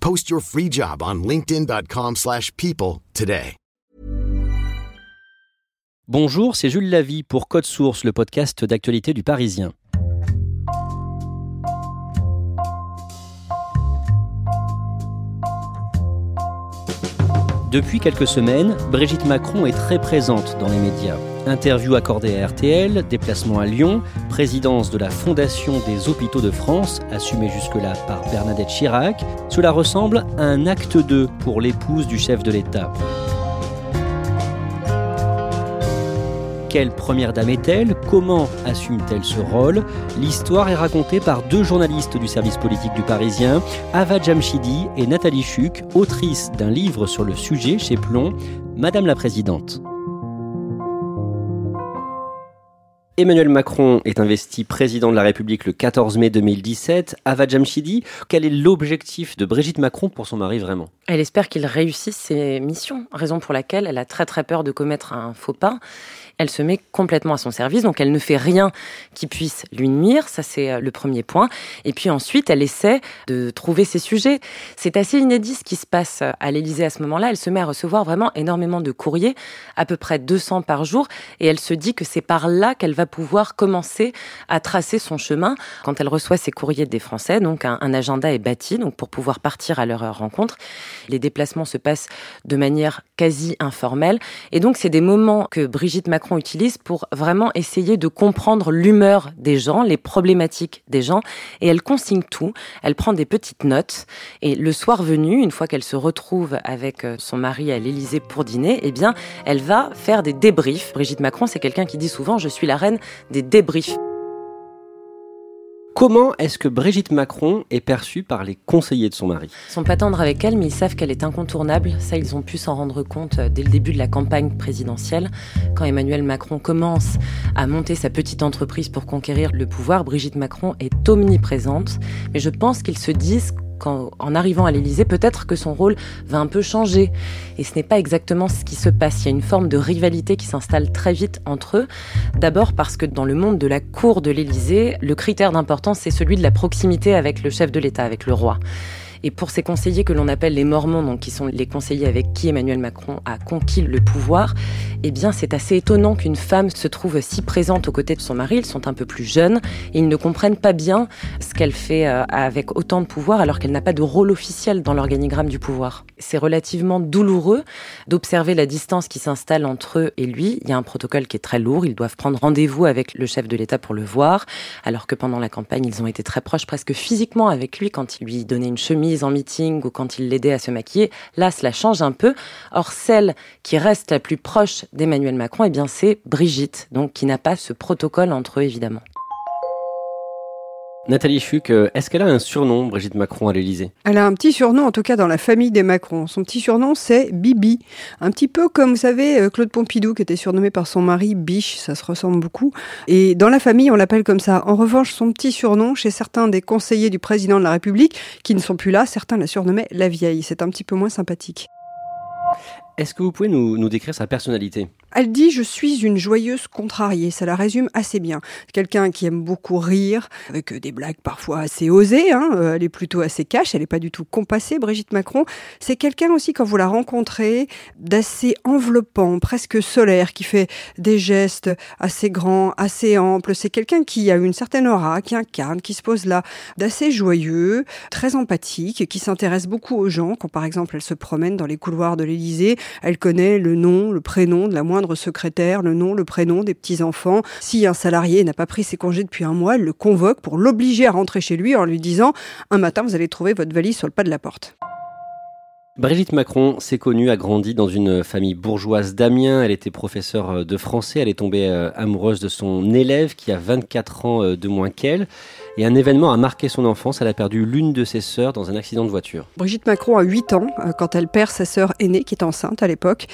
Post your free job on linkedin.com/people today. Bonjour, c'est Jules Lavie pour Code Source, le podcast d'actualité du Parisien. Depuis quelques semaines, Brigitte Macron est très présente dans les médias. Interview accordée à RTL, déplacement à Lyon, présidence de la Fondation des hôpitaux de France, assumée jusque-là par Bernadette Chirac, cela ressemble à un acte 2 pour l'épouse du chef de l'État. Quelle première dame est-elle? Comment assume-t-elle ce rôle? L'histoire est racontée par deux journalistes du service politique du Parisien, Ava Jamshidi et Nathalie Chuc, autrices d'un livre sur le sujet chez Plomb, Madame la Présidente. Emmanuel Macron est investi président de la République le 14 mai 2017. Ava Jamshidi, quel est l'objectif de Brigitte Macron pour son mari vraiment? Elle espère qu'il réussisse ses missions, raison pour laquelle elle a très très peur de commettre un faux pas elle se met complètement à son service, donc elle ne fait rien qui puisse lui nuire, ça c'est euh, le premier point. Et puis ensuite, elle essaie de trouver ses sujets. C'est assez inédit ce qui se passe euh, à l'Élysée à ce moment-là. Elle se met à recevoir vraiment énormément de courriers, à peu près 200 par jour, et elle se dit que c'est par là qu'elle va pouvoir commencer à tracer son chemin. Quand elle reçoit ces courriers des Français, donc un, agenda est bâti, pour pouvoir partir à leur rencontre. Les déplacements se passent de manière quasi informelle, et donc c'est des moments que Brigitte Macron utilise pour vraiment essayer de comprendre l'humeur des gens, les problématiques des gens, et elle consigne tout. Elle prend des petites notes, et le soir venu, une fois qu'elle se retrouve avec euh, son mari à l'Élysée pour dîner, eh bien, elle va faire des débriefs. Brigitte Macron, c'est quelqu'un qui dit souvent, je suis la reine des débriefs. Comment est-ce que Brigitte Macron est perçue par les conseillers de son mari? Ils sont pas tendres avec elle, mais ils savent qu'elle est incontournable. Ça, ils ont pu s'en rendre compte euh, dès le début de la campagne présidentielle. Quand Emmanuel Macron commence à monter sa petite entreprise pour conquérir le pouvoir, Brigitte Macron est omniprésente. Mais je pense qu'ils se disent en arrivant à l'Élysée, peut-être que son rôle va un peu changer. Et ce n'est pas exactement ce qui se passe. Il y a une forme de rivalité qui s'installe très vite entre eux. D'abord parce que dans le monde de la cour de l'Élysée, le critère d'importance, c'est celui de la proximité avec le chef de l'État, avec le roi. Et pour ces conseillers que l'on appelle les Mormons, donc qui sont les conseillers avec qui Emmanuel Macron a conquis le pouvoir, eh bien c'est assez étonnant qu'une femme se trouve si présente aux côtés de son mari. Ils sont un peu plus jeunes et ils ne comprennent pas bien ce qu'elle fait euh, avec autant de pouvoir alors qu'elle n'a pas de rôle officiel dans l'organigramme du pouvoir. C'est relativement douloureux d'observer la distance qui s'installe entre eux et lui. Il y a un protocole qui est très lourd. Ils doivent prendre rendez-vous avec le chef de l'État pour le voir, alors que pendant la campagne, ils ont été très proches, presque physiquement avec lui quand il lui donnait une chemise en meeting ou quand il l'aidait à se maquiller, là, cela change un peu. Or, celle qui reste la plus proche d'Emmanuel Macron, eh bien, c'est Brigitte, donc qui n'a pas ce protocole entre eux, évidemment. Nathalie Chuc, euh, est-ce qu'elle a un surnom, Brigitte Macron, à l'Élysée? Elle a un petit surnom, en tout cas dans la famille des Macron. Son petit surnom, c'est Bibi. Un petit peu comme, vous savez, euh, Claude Pompidou, qui était surnommé par son mari Biche, ça se ressemble beaucoup. Et dans la famille, on l'appelle comme ça. En revanche, son petit surnom, chez certains des conseillers du président de la République, qui ne sont plus là, certains la surnommaient la vieille. C'est un petit peu moins sympathique. Est-ce que vous pouvez nous, nous décrire sa personnalité? Elle dit je suis une joyeuse contrariée, ça la résume assez bien. Quelqu'un qui aime beaucoup rire, avec des blagues parfois assez osées, hein. Euh, elle est plutôt assez cash, elle n'est pas du tout compassée, Brigitte Macron. C'est quelqu'un aussi quand vous la rencontrez d'assez enveloppant, presque solaire, qui fait des gestes assez grands, assez amples. C'est quelqu'un qui a une certaine aura, qui incarne, qui se pose là, d'assez joyeux, très empathique, qui s'intéresse beaucoup aux gens. Quand par exemple elle se promène dans les couloirs de l'Élysée, elle connaît le nom, le prénom de la moindre secrétaire, le nom, le prénom des petits-enfants. Si un salarié n'a pas pris ses congés depuis un mois, elle le convoque pour l'obliger à rentrer chez lui en lui disant un matin vous allez trouver votre valise sur le pas de la porte. Brigitte Macron s'est connue, a grandi dans une famille bourgeoise d'Amiens. Elle était professeure de français. Elle est tombée euh, amoureuse de son élève qui a 24 ans euh, de moins qu'elle. Et un événement a marqué son enfance. Elle a perdu l'une de ses sœurs dans un accident de voiture. Brigitte Macron a 8 ans euh, quand elle perd sa sœur aînée qui est enceinte à l'époque.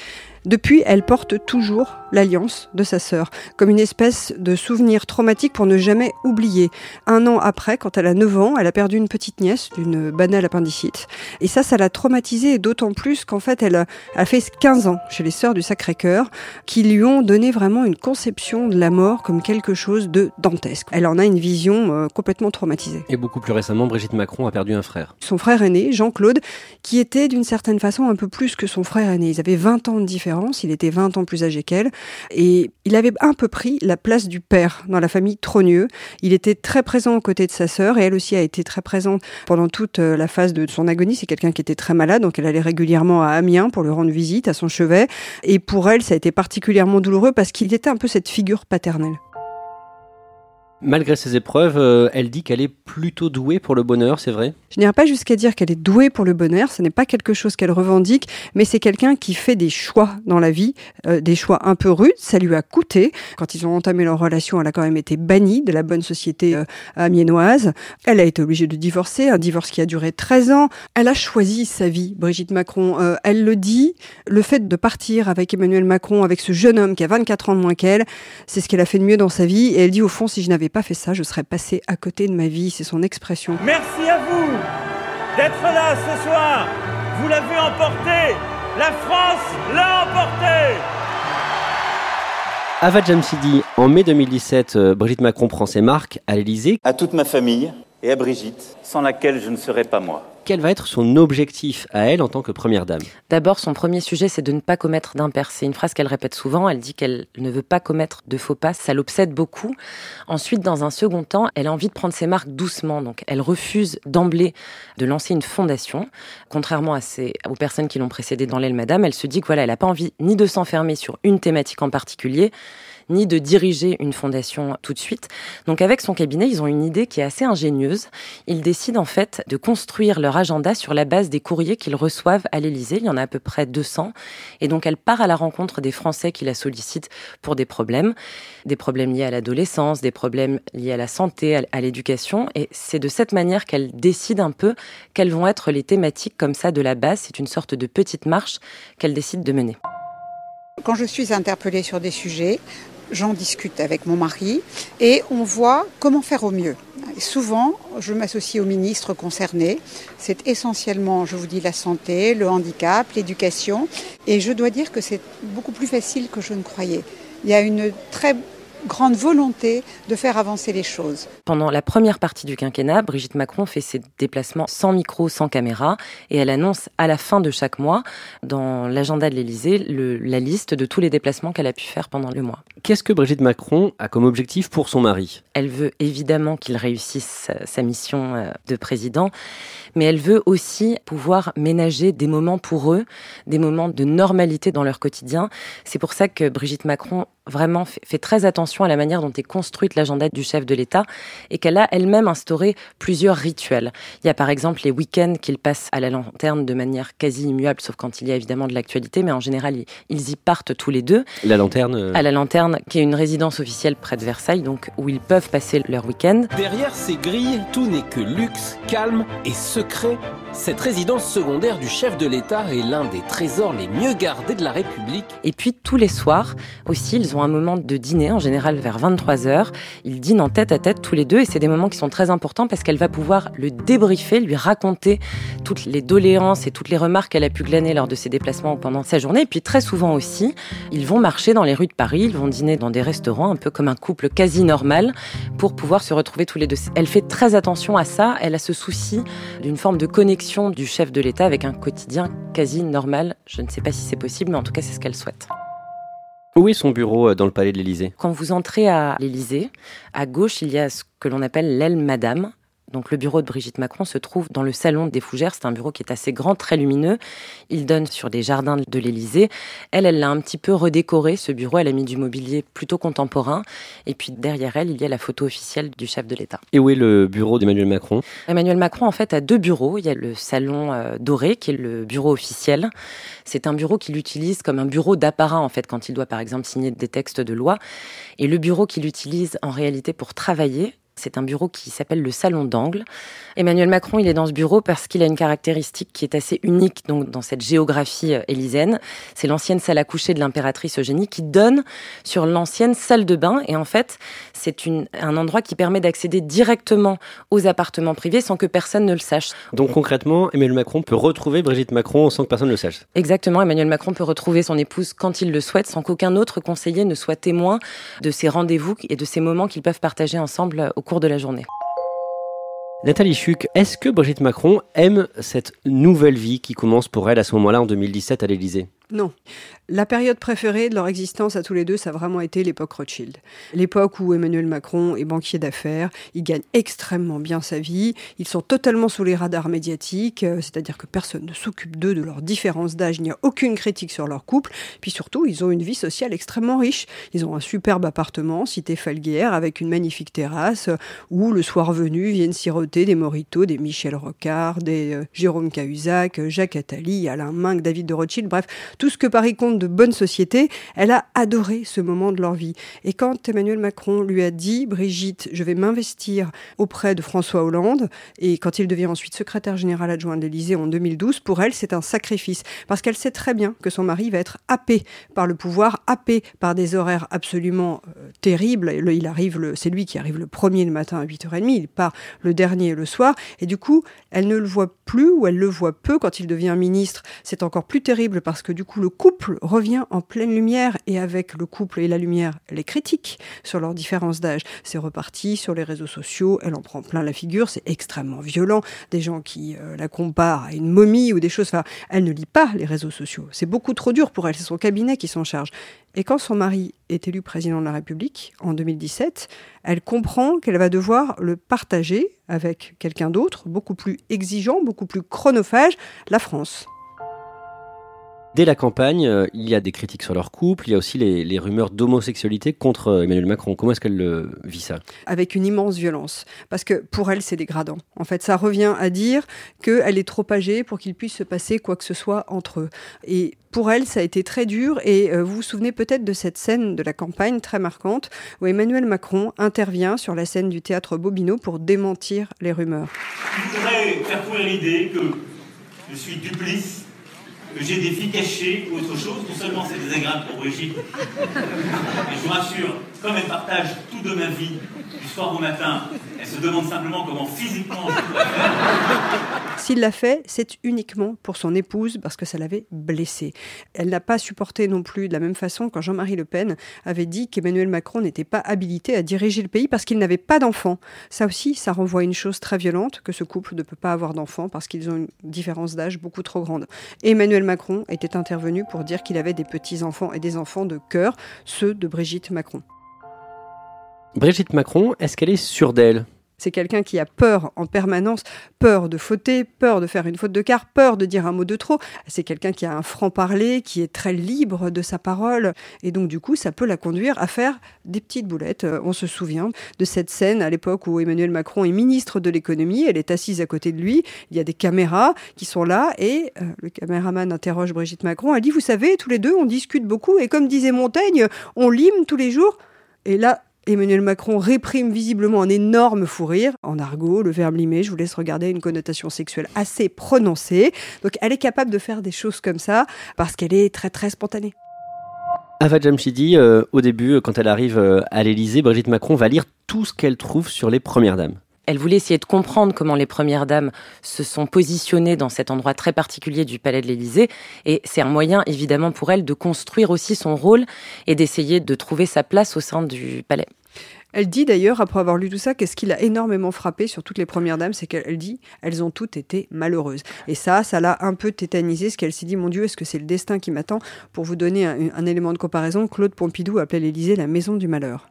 Depuis, elle porte toujours l'alliance de sa sœur, comme une espèce de souvenir traumatique pour ne jamais oublier. Un an après, quand elle a 9 ans, elle a perdu une petite nièce d'une banale appendicite. Et ça, ça l'a traumatisée, d'autant plus qu'en fait, elle a fait 15 ans chez les sœurs du Sacré-Cœur, qui lui ont donné vraiment une conception de la mort comme quelque chose de dantesque. Elle en a une vision euh, complètement. Et beaucoup plus récemment, Brigitte Macron a perdu un frère. Son frère aîné, Jean-Claude, qui était d'une certaine façon un peu plus que son frère aîné. Ils avaient 20 ans de différence il était 20 ans plus âgé qu'elle. Et il avait un peu pris la place du père dans la famille Trogneux. Il était très présent aux côtés de sa sœur et elle aussi a été très présente pendant toute euh, la phase de son agonie. C'est quelqu'un qui était très malade, donc elle allait régulièrement à Amiens pour lui rendre visite à son chevet. Et pour elle, ça a été particulièrement douloureux parce qu'il était un peu cette figure paternelle. Malgré ses épreuves, euh, elle dit qu'elle est plutôt douée pour le bonheur, c'est vrai? Je n'irai pas jusqu'à dire qu'elle est douée pour le bonheur, ce n'est pas quelque chose qu'elle revendique, mais c'est quelqu'un qui fait des choix dans la vie, euh, des choix un peu rudes, ça lui a coûté. Quand ils ont entamé leur relation, elle a quand même été bannie de la bonne société euh, amiénoise. Elle a été obligée de divorcer, un divorce qui a duré 13 ans. Elle a choisi sa vie, Brigitte Macron. elle le dit, le fait de partir avec Emmanuel Macron, avec ce jeune homme qui a 24 ans de moins qu'elle, c'est ce qu'elle a fait de mieux dans sa vie. Et elle dit, au fond, si je n'avais pas fait ça, je serais passé à côté de ma vie. C'est son expression. Merci à vous d'être là ce soir. Vous l'avez emporté. La France l'a emporté. Ava Jamsidi, en mai 2017, euh, Brigitte Macron prend ses marques à l'Elysée. À toute ma famille et à Brigitte, sans laquelle je ne serais pas moi quel va être son objectif à elle en tant que première dame D'abord, son premier sujet, c'est de ne pas commettre d'impair. C'est une phrase qu'elle répète souvent. Elle dit qu'elle ne veut pas commettre de faux pas. Ça l'obsède beaucoup. Ensuite, dans un second temps, elle a envie de prendre ses marques doucement. Donc, elle refuse d'emblée de lancer une fondation. Contrairement à aux personnes qui l'ont précédée dans l'aile Madame, elle se dit que voilà, n'a pas envie ni de s'enfermer sur une thématique en particulier, ni de diriger une fondation tout de suite. Donc avec son cabinet, ils ont une idée qui est assez ingénieuse. Ils décident en fait de construire leur agenda sur la base des courriers qu'ils reçoivent à l'Élysée. Il y en a à peu près 200. Et donc elle part à la rencontre des Français qui la sollicitent pour des problèmes, des problèmes liés à l'adolescence, des problèmes liés à la santé, à l'éducation. Et c'est de cette manière qu'elle décide un peu quelles vont être les thématiques comme ça de la base. C'est une sorte de petite marche qu'elle décide de mener. Quand je suis interpellée sur des sujets, j'en discute avec mon mari et on voit comment faire au mieux. souvent, je m'associe aux ministres concernés. C'est essentiellement, je vous dis, la santé, le handicap, l'éducation. Et je dois dire que c'est beaucoup plus facile que je ne croyais. Il y a une très grande volonté de faire avancer les choses. Pendant la première partie du quinquennat, Brigitte Macron fait ses déplacements sans micro, sans caméra, et elle annonce à la fin de chaque mois, dans l'agenda de l'Élysée, la liste de tous les déplacements qu'elle a pu faire pendant le mois. Qu'est-ce que Brigitte Macron a comme objectif pour son mari? Elle veut évidemment qu'il réussisse sa mission euh, de président, mais elle veut aussi pouvoir ménager des moments pour eux, des moments de normalité dans leur quotidien. C'est pour ça que Brigitte Macron vraiment fait, très attention à la manière dont est construite l'agenda du chef de l'État et qu'elle a elle-même instauré plusieurs rituels. Il y a par exemple les week-ends qu'il passe à la lanterne de manière quasi immuable, sauf quand il y a évidemment de l'actualité, mais en général, ils, y partent tous les deux. La lanterne euh, À la lanterne, qui est une résidence officielle près de Versailles, donc où ils peuvent passer leur week-end. Derrière ces grilles, tout n'est que luxe, calme et secret. Cette résidence secondaire du chef de l'État est l'un des trésors les mieux gardés de la République. Et puis tous les soirs aussi, ils ont un moment de dîner en général vers 23h. Ils dînent en tête à tête tous les deux et c'est des moments qui sont très importants parce qu'elle va pouvoir le débriefer, lui raconter toutes les doléances et toutes les remarques qu'elle a pu glaner lors de ses déplacements pendant sa journée. Et puis très souvent aussi, ils vont marcher dans les rues de Paris, ils vont dîner dans des restaurants, un peu comme un couple quasi normal, pour pouvoir se retrouver tous les deux. Elle fait très attention à ça, elle a ce souci d'une forme de connexion du chef de l'État avec un quotidien quasi normal. Je ne sais pas si c'est possible, mais en tout cas c'est ce qu'elle souhaite. Où est son bureau euh, dans le palais de l'Élysée? Quand vous entrez à l'Élysée, à gauche, il y a ce que l'on appelle l'aile Madame, donc le bureau de Brigitte Macron se trouve dans le salon des Fougères. C'est un bureau qui est assez grand, très lumineux. Il donne sur les jardins de l'Élysée. Elle, elle l'a un petit peu redécoré, ce bureau. Elle a mis du mobilier plutôt contemporain. Et puis derrière elle, il y a la photo officielle du chef de l'État. Et où est le bureau d'Emmanuel Macron? Emmanuel Macron, en fait, a deux bureaux. Il y a le salon euh, doré, qui est le bureau officiel. C'est un bureau qu'il utilise comme un bureau d'apparat, en fait, quand il doit, par exemple, signer des textes de loi. Et le bureau qu'il utilise en réalité pour travailler, c'est un bureau qui s'appelle le Salon d'Angle. Emmanuel Macron, il est dans ce bureau parce qu'il a une caractéristique qui est assez unique donc, dans cette géographie euh, élyséenne. C'est l'ancienne salle à coucher de l'impératrice Eugénie qui donne sur l'ancienne salle de bain. Et en fait, c'est un endroit qui permet d'accéder directement aux appartements privés sans que personne ne le sache. Donc concrètement, Emmanuel Macron peut retrouver Brigitte Macron sans que personne ne le sache Exactement. Emmanuel Macron peut retrouver son épouse quand il le souhaite sans qu'aucun autre conseiller ne soit témoin de ces rendez-vous et de ces moments qu'ils peuvent partager ensemble au cours de la journée. Nathalie Chuc, est-ce que Brigitte Macron aime cette nouvelle vie qui commence pour elle à ce moment-là en 2017 à l'Élysée? Non. La période préférée de leur existence à tous les deux, ça a vraiment été l'époque Rothschild. L'époque où Emmanuel Macron est banquier d'affaires, il gagne extrêmement bien sa vie, ils sont totalement sous les radars médiatiques, euh, c'est-à-dire que personne ne s'occupe d'eux, de leurs différences d'âge, il n'y a aucune critique sur leur couple, puis surtout, ils ont une vie sociale extrêmement riche. Ils ont un superbe appartement, cité Falguière, avec une magnifique terrasse, où le soir venu viennent siroter des Morito, des Michel Rocard, des euh, Jérôme Cahuzac, Jacques Attali, Alain Minck, David de Rothschild, bref, tout ce que Paris compte de bonne société, elle a adoré ce moment de leur vie. Et quand Emmanuel Macron lui a dit, Brigitte, je vais m'investir auprès de François Hollande, et quand il devient ensuite secrétaire général adjoint de l'Élysée en 2012, pour elle, c'est un sacrifice, parce qu'elle sait très bien que son mari va être happé par le pouvoir, happé par des horaires absolument euh, terribles. Il arrive, c'est lui qui arrive le premier le matin à 8h30, il part le dernier le soir, et du coup, elle ne le voit plus ou elle le voit peu quand il devient ministre. C'est encore plus terrible parce que du coup, le couple revient en pleine lumière et avec le couple et la lumière, les critiques sur leurs différences d'âge. C'est reparti sur les réseaux sociaux, elle en prend plein la figure, c'est extrêmement violent. Des gens qui euh, la comparent à une momie ou des choses. Elle ne lit pas les réseaux sociaux. C'est beaucoup trop dur pour elle, c'est son cabinet qui s'en charge. Et quand son mari est élu président de la République en 2017, elle comprend qu'elle va devoir le partager avec quelqu'un d'autre, beaucoup plus exigeant, beaucoup plus chronophage, la France. Dès la campagne, euh, il y a des critiques sur leur couple, il y a aussi les, rumeurs d'homosexualité contre euh, Emmanuel Macron. Comment est-ce qu'elle vit ça? Avec une immense violence. Parce que pour elle, c'est dégradant. En fait, ça revient à dire qu'elle est trop âgée pour qu'il puisse se passer quoi que ce soit entre eux. Et pour elle, ça a été très dur. Et euh, vous vous souvenez peut-être de cette scène de la campagne très marquante où Emmanuel Macron intervient sur la scène du théâtre Bobino pour démentir les rumeurs. Je voudrais faire courir l'idée que je suis duplice j'ai des filles cachées ou autre chose. Non seulement c'est désagréable pour Brigitte, mais je vous rassure, comme elle partage tout de ma vie, du soir au matin, elle se demande simplement comment physiquement je dois faire. S'il l'a fait, c'est uniquement pour son épouse parce que ça l'avait blessée. Elle n'a pas supporté non plus de la même façon quand Jean-Marie Le Pen avait dit qu'Emmanuel Macron n'était pas habilité à diriger le pays parce qu'il n'avait pas d'enfants. Ça aussi, ça renvoie à une chose très violente, que ce couple ne peut pas avoir d'enfants parce qu'ils ont une différence d'âge beaucoup trop grande. Emmanuel Macron était intervenu pour dire qu'il avait des petits-enfants et des enfants de cœur, ceux de Brigitte Macron. Brigitte Macron, est-ce qu'elle est sûre d'elle? C'est quelqu'un qui a peur en permanence, peur de fauter, peur de faire une faute de quart, peur de dire un mot de trop. C'est quelqu'un qui a un franc-parler, qui est très libre de sa parole. Et donc, du coup, ça peut la conduire à faire des petites boulettes. Euh, on se souvient de cette scène à l'époque où Emmanuel Macron est ministre de l'économie. Elle est assise à côté de lui. Il y a des caméras qui sont là. Et euh, le caméraman interroge Brigitte Macron. Elle dit, vous savez, tous les deux, on discute beaucoup. Et comme disait Montaigne, on lime tous les jours. Et là, Emmanuel Macron réprime visiblement un énorme fou rire. En argot, le verbe limer, je vous laisse regarder une connotation sexuelle assez prononcée. Donc elle est capable de faire des choses comme ça parce qu'elle est très très spontanée. Ava Jamshidi, euh, au début, quand elle arrive euh, à l'Élysée, Brigitte Macron va lire tout ce qu'elle trouve sur les premières dames. Elle voulait essayer de comprendre comment les premières dames se sont positionnées dans cet endroit très particulier du palais de l'Élysée. Et c'est un moyen, évidemment, pour elle de construire aussi son rôle et d'essayer de trouver sa place au sein du palais. Elle dit d'ailleurs, après avoir lu tout ça, qu'est-ce qui l'a énormément frappé sur toutes les premières dames, c'est qu'elle dit, elles ont toutes été malheureuses. Et ça, ça l'a un peu tétanisé, ce qu'elle s'est dit, mon Dieu, est-ce que c'est le destin qui m'attend? Pour vous donner un, un élément de comparaison, Claude Pompidou appelait l'Élysée la maison du malheur.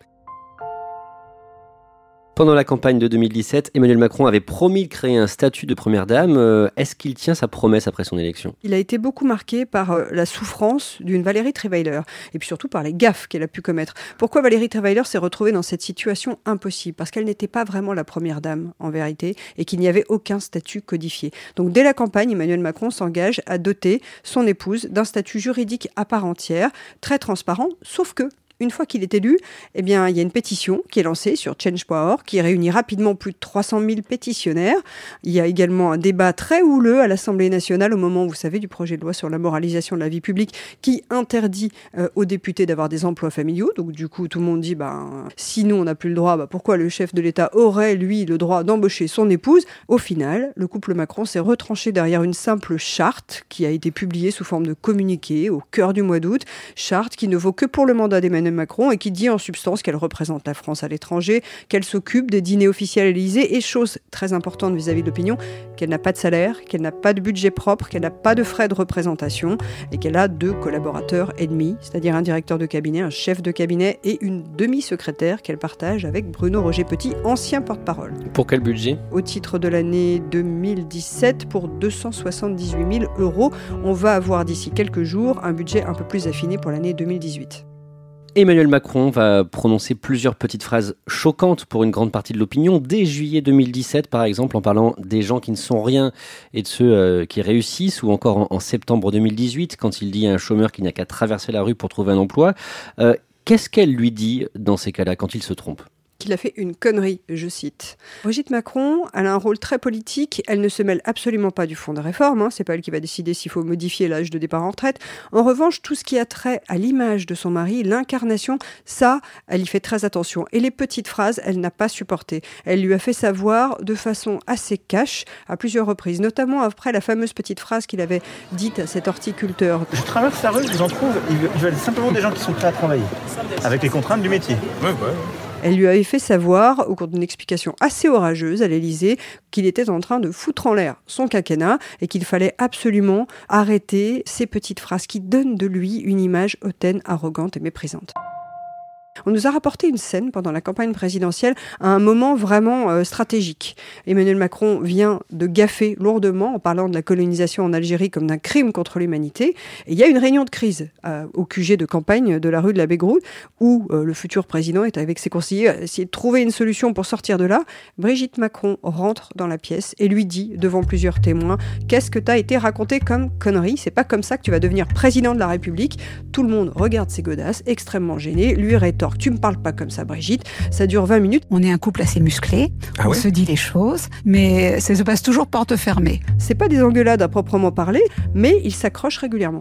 Pendant la campagne de 2017, Emmanuel Macron avait promis de créer un statut de première dame. Euh, est-ce qu'il tient sa promesse après son élection? Il a été beaucoup marqué par euh, la souffrance d'une Valérie Trierweiler et puis surtout par les gaffes qu'elle a pu commettre. Pourquoi Valérie Trierweiler s'est retrouvée dans cette situation impossible? Parce qu'elle n'était pas vraiment la première dame en vérité et qu'il n'y avait aucun statut codifié. Donc dès la campagne, Emmanuel Macron s'engage à doter son épouse d'un statut juridique à part entière, très transparent, sauf que une fois qu'il est élu, eh bien, il y a une pétition qui est lancée sur change.org qui réunit rapidement plus de 300 000 pétitionnaires. Il y a également un débat très houleux à l'Assemblée nationale au moment, vous savez, du projet de loi sur la moralisation de la vie publique qui interdit euh, aux députés d'avoir des emplois familiaux. Donc, du coup, tout le monde dit, ben, si nous, on n'a plus le droit, ben, pourquoi le chef de l'État aurait, lui, le droit d'embaucher son épouse? Au final, le couple Macron s'est retranché derrière une simple charte qui a été publiée sous forme de communiqué au cœur du mois d'août. Charte qui ne vaut que pour le mandat d'Emmanuel Macron et qui dit en substance qu'elle représente la France à l'étranger, qu'elle s'occupe des dîners officiels à l'Élysée et chose très importante vis-à-vis de l'opinion, qu'elle n'a pas de salaire, qu'elle n'a pas de budget propre, qu'elle n'a pas de frais de représentation et qu'elle a deux collaborateurs ennemis, c'est-à-dire un directeur de cabinet, un chef de cabinet et une demi-secrétaire qu'elle partage avec Bruno Roger Petit, ancien porte-parole. Pour quel budget? Au titre de l'année 2017 pour 278 000 euros. On va avoir d'ici quelques jours un budget un peu plus affiné pour l'année 2018. Emmanuel Macron va prononcer plusieurs petites phrases choquantes pour une grande partie de l'opinion dès juillet 2017, par exemple, en parlant des gens qui ne sont rien et de ceux euh, qui réussissent, ou encore en, septembre 2018, quand il dit à un chômeur qu'il n'a qu'à traverser la rue pour trouver un emploi. Euh, qu'est-ce qu'elle lui dit dans ces cas-là, quand il se trompe? Qu'il a fait une connerie, je cite. Brigitte Macron, elle a un rôle très politique, elle ne se mêle absolument pas du fond de réforme, hein. c'est pas elle qui va décider s'il faut modifier l'âge de départ en retraite. En revanche, tout ce qui a trait à l'image de son mari, l'incarnation, ça, elle y fait très attention. Et les petites phrases, elle n'a pas supporté. Elle lui a fait savoir de façon assez cash à plusieurs reprises, notamment après la fameuse petite phrase qu'il avait dite à cet horticulteur. Je traverse la rue, je vous en trouve, ils veulent simplement des gens qui sont prêts à travailler, avec les contraintes du métier. Ouais, ouais. Elle lui avait fait savoir, au cours d'une explication assez orageuse à l'Élysée, qu'il était en train de foutre en l'air son quinquennat et qu'il fallait absolument arrêter ces petites phrases qui donnent de lui une image hautaine, arrogante et méprisante. On nous a rapporté une scène pendant la campagne présidentielle à un moment vraiment euh, stratégique. Emmanuel Macron vient de gaffer lourdement en parlant de la colonisation en Algérie comme d'un crime contre l'humanité. Et il y a une réunion de crise euh, au QG de campagne de la rue de la Bégroute où euh, le futur président est avec ses conseillers à essayer de trouver une solution pour sortir de là. Brigitte Macron rentre dans la pièce et lui dit devant plusieurs témoins Qu'est-ce que t'as été raconté comme connerie? C'est pas comme ça que tu vas devenir président de la République. Tout le monde regarde ses godasses, extrêmement gêné, lui rétorque tu me parles pas comme ça, Brigitte. Ça dure 20 minutes. On est un couple assez musclé. Ah on se dit les choses, mais ça se passe toujours porte fermée. C'est pas des engueulades à proprement parler, mais il s'accroche régulièrement.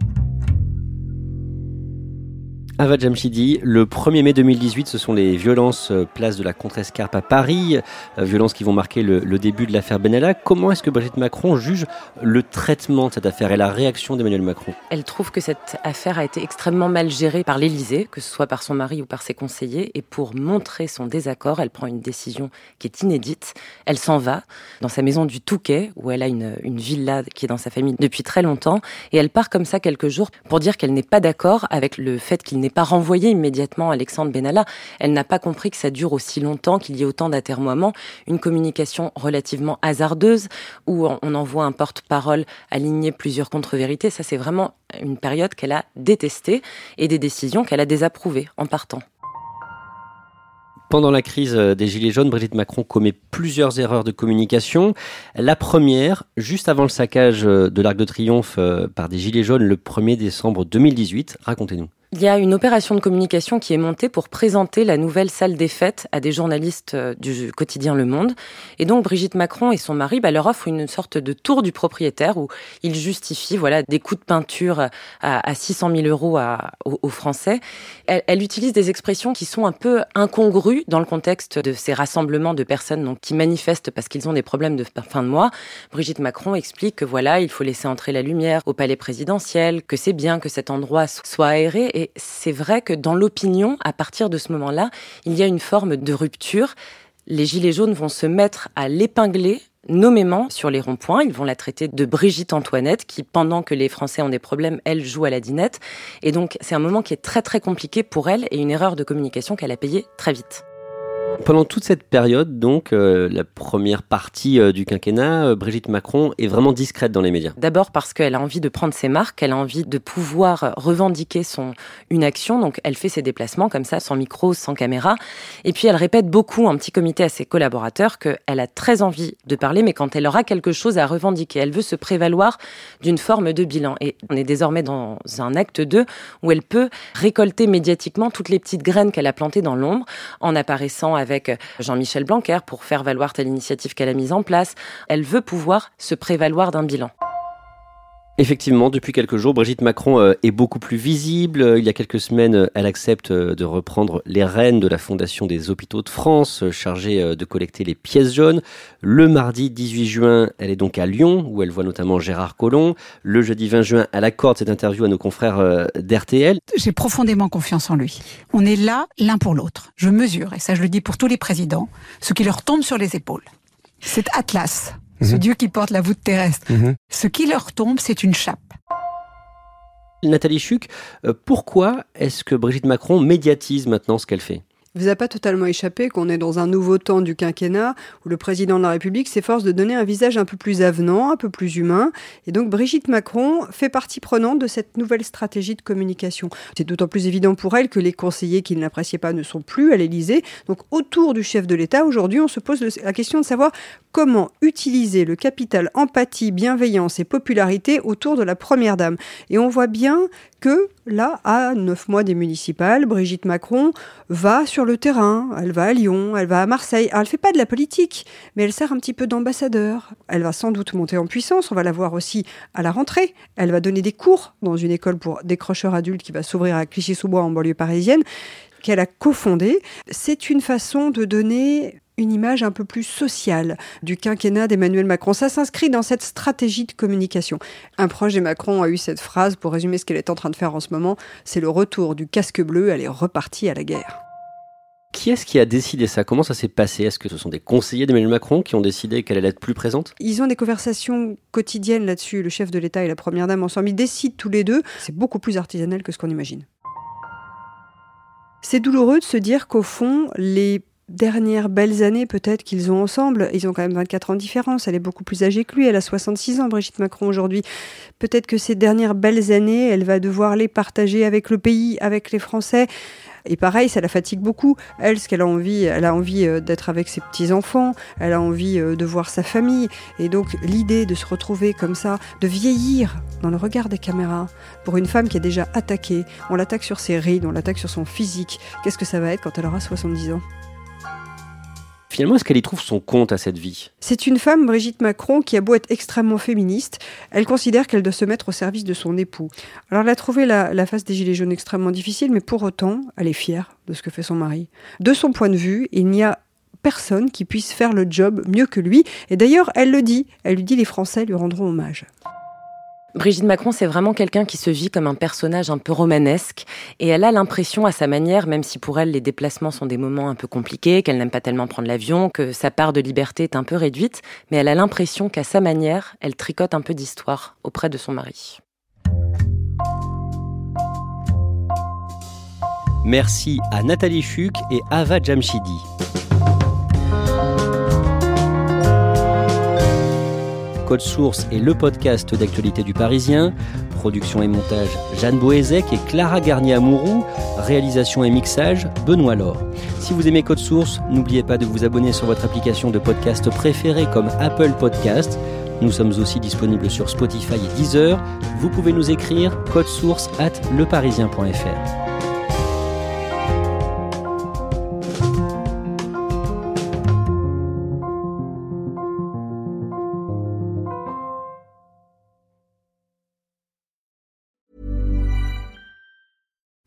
Ava Jamshidi, le 1er mai 2018, ce sont les violences euh, place de la Contrescarpe à Paris, euh, violences qui vont marquer le, début de l'affaire Benalla. Comment est-ce que Brigitte Macron juge le traitement de cette affaire et la réaction d'Emmanuel Macron? Elle trouve que cette affaire a été extrêmement mal gérée par l'Élysée, que ce soit par son mari ou par ses conseillers, et pour montrer son désaccord, elle prend une décision qui est inédite. Elle s'en va dans sa maison du Touquet, où elle a une, une villa qui est dans sa famille depuis très longtemps, et elle part comme ça quelques jours pour dire qu'elle n'est pas d'accord avec le fait qu'il n'est pas renvoyé immédiatement Alexandre Benalla. Elle n'a pas compris que ça dure aussi longtemps, qu'il y ait autant d'atermoiements. Une communication relativement hasardeuse où on envoie un porte-parole aligner plusieurs contre-vérités. Ça, c'est vraiment une période qu'elle a détestée et des décisions qu'elle a désapprouvées en partant. Pendant la crise des Gilets jaunes, Brigitte Macron commet plusieurs erreurs de communication. La première, juste avant le saccage de l'Arc de Triomphe euh, par des Gilets jaunes le 1er décembre 2018. Racontez-nous. Il y a une opération de communication qui est montée pour présenter la nouvelle salle des fêtes à des journalistes euh, du quotidien Le Monde. Et donc Brigitte Macron et son mari bah, leur offrent une sorte de tour du propriétaire où ils justifient voilà des coups de peinture à, à 600 000 euros aux, Français. Elle, elle, utilise des expressions qui sont un peu incongrues dans le contexte de ces rassemblements de personnes donc, qui manifestent parce qu'ils ont des problèmes de fin de mois. Brigitte Macron explique que voilà, il faut laisser entrer la lumière au palais présidentiel, que c'est bien que cet endroit soit aéré et c'est vrai que dans l'opinion, à partir de ce moment-là, il y a une forme de rupture. Les Gilets jaunes vont se mettre à l'épingler nommément sur les ronds-points. Ils vont la traiter de Brigitte Antoinette, qui, pendant que les Français ont des problèmes, elle joue à la dinette. Et donc, c'est un moment qui est très très compliqué pour elle et une erreur de communication qu'elle a payée très vite. Pendant toute cette période, donc, euh, la première partie euh, du quinquennat, euh, Brigitte Macron est vraiment discrète dans les médias. D'abord parce qu'elle a envie de prendre ses marques, elle a envie de pouvoir revendiquer son une action, donc elle fait ses déplacements comme ça, sans micro, sans caméra. Et puis elle répète beaucoup en petit comité à ses collaborateurs qu'elle a très envie de parler, mais quand elle aura quelque chose à revendiquer, elle veut se prévaloir d'une forme de bilan. Et on est désormais dans un acte 2 où elle peut récolter médiatiquement toutes les petites graines qu'elle a plantées dans l'ombre en apparaissant avec Jean-Michel Blanquer pour faire valoir telle initiative qu'elle a mise en place. Elle veut pouvoir se prévaloir d'un bilan. Effectivement, depuis quelques jours, Brigitte Macron euh, est beaucoup plus visible. Euh, il y a quelques semaines, euh, elle accepte de reprendre les rênes de la Fondation des hôpitaux de France, chargée de collecter les pièces jaunes. Le mardi 18 juin, elle est donc à Lyon, où elle voit notamment Gérard Collomb. Le jeudi 20 juin, elle accorde cette interview à nos confrères d'RTL. J'ai profondément confiance en lui. On est là l'un pour l'autre. Je mesure, et ça je le dis pour tous les présidents, ce qui leur tombe sur les épaules. C'est Atlas ce mhm. Dieu qui porte la voûte terrestre. Mhm. Ce qui leur tombe, c'est une chape. Nathalie Chuc, euh, pourquoi est-ce que Brigitte Macron médiatise maintenant ce qu'elle fait? Vous a pas totalement échappé qu'on est dans un nouveau temps du quinquennat où le président de la République s'efforce de donner un visage un peu plus avenant, un peu plus humain. Et donc Brigitte Macron fait partie prenante de cette nouvelle stratégie de communication. C'est d'autant plus évident pour elle que les conseillers qui ne l'appréciaient pas ne sont plus à l'Élysée. Donc autour du chef de l'État, aujourd'hui, on se pose la question de savoir comment utiliser le capital empathie, bienveillance et popularité autour de la Première Dame. Et on voit bien que là, à neuf mois des municipales, Brigitte Macron va sur le terrain, elle va à Lyon, elle va à Marseille. Alors, elle fait pas de la politique, mais elle sert un petit peu d'ambassadeur. Elle va sans doute monter en puissance, on va la voir aussi à la rentrée. Elle va donner des cours dans une école pour décrocheurs adultes qui va s'ouvrir à Clichy-sous-Bois en banlieue parisienne qu'elle a cofondée. C'est une façon de donner une image un peu plus sociale du quinquennat d'Emmanuel Macron. Ça s'inscrit dans cette stratégie de communication. Un proche de Macron a eu cette phrase pour résumer ce qu'elle est en train de faire en ce moment. C'est le retour du casque bleu, elle est repartie à la guerre. Qui est-ce qui a décidé ça? Comment ça s'est passé? Est-ce que ce sont des conseillers d'Emmanuel Macron qui ont décidé qu'elle allait être plus présente? Ils ont des conversations quotidiennes là-dessus, le chef de l'État et la Première Dame ensemble. Ils décident tous les deux. C'est beaucoup plus artisanal que ce qu'on imagine. C'est douloureux de se dire qu'au fond, les dernières belles années peut-être qu'ils ont ensemble. Ils ont quand même 24 ans de différence. Elle est beaucoup plus âgée que lui. Elle a 66 ans, Brigitte Macron, aujourd'hui. Peut-être que ces dernières belles années, elle va devoir les partager avec le pays, avec les Français. Et pareil, ça la fatigue beaucoup. Elle, ce qu'elle a envie, elle a envie euh, d'être avec ses petits-enfants, elle a envie euh, de voir sa famille. Et donc, l'idée de se retrouver comme ça, de vieillir dans le regard des caméras, pour une femme qui est déjà attaquée, on l'attaque sur ses rides, on l'attaque sur son physique. Qu'est-ce que ça va être quand elle aura 70 ans? Finalement, est-ce qu'elle y trouve son compte à cette vie? C'est une femme, Brigitte Macron, qui a beau être extrêmement féministe, elle considère qu'elle doit se mettre au service de son époux. Alors elle a trouvé la, la face des Gilets jaunes extrêmement difficile, mais pour autant, elle est fière de ce que fait son mari. De son point de vue, il n'y a personne qui puisse faire le job mieux que lui. Et d'ailleurs, elle le dit, elle lui dit les Français lui rendront hommage. Brigitte Macron, c'est vraiment quelqu'un qui se vit comme un personnage un peu romanesque et elle a l'impression à sa manière, même si pour elle les déplacements sont des moments un peu compliqués, qu'elle n'aime pas tellement prendre l'avion, que sa part de liberté est un peu réduite, mais elle a l'impression qu'à sa manière, elle tricote un peu d'histoire auprès de son mari. Merci à Nathalie Chuc et Ava Jamshidi. Code Source est le podcast d'actualité du Parisien. Production et montage Jeanne Boézek et Clara Garnier-Amouroux. Réalisation et mixage Benoît Laure. Si vous aimez Code Source, n'oubliez pas de vous abonner sur votre application de podcast préférée comme Apple Podcast. Nous sommes aussi disponibles sur Spotify et Deezer. Vous pouvez nous écrire source at leparisien.fr.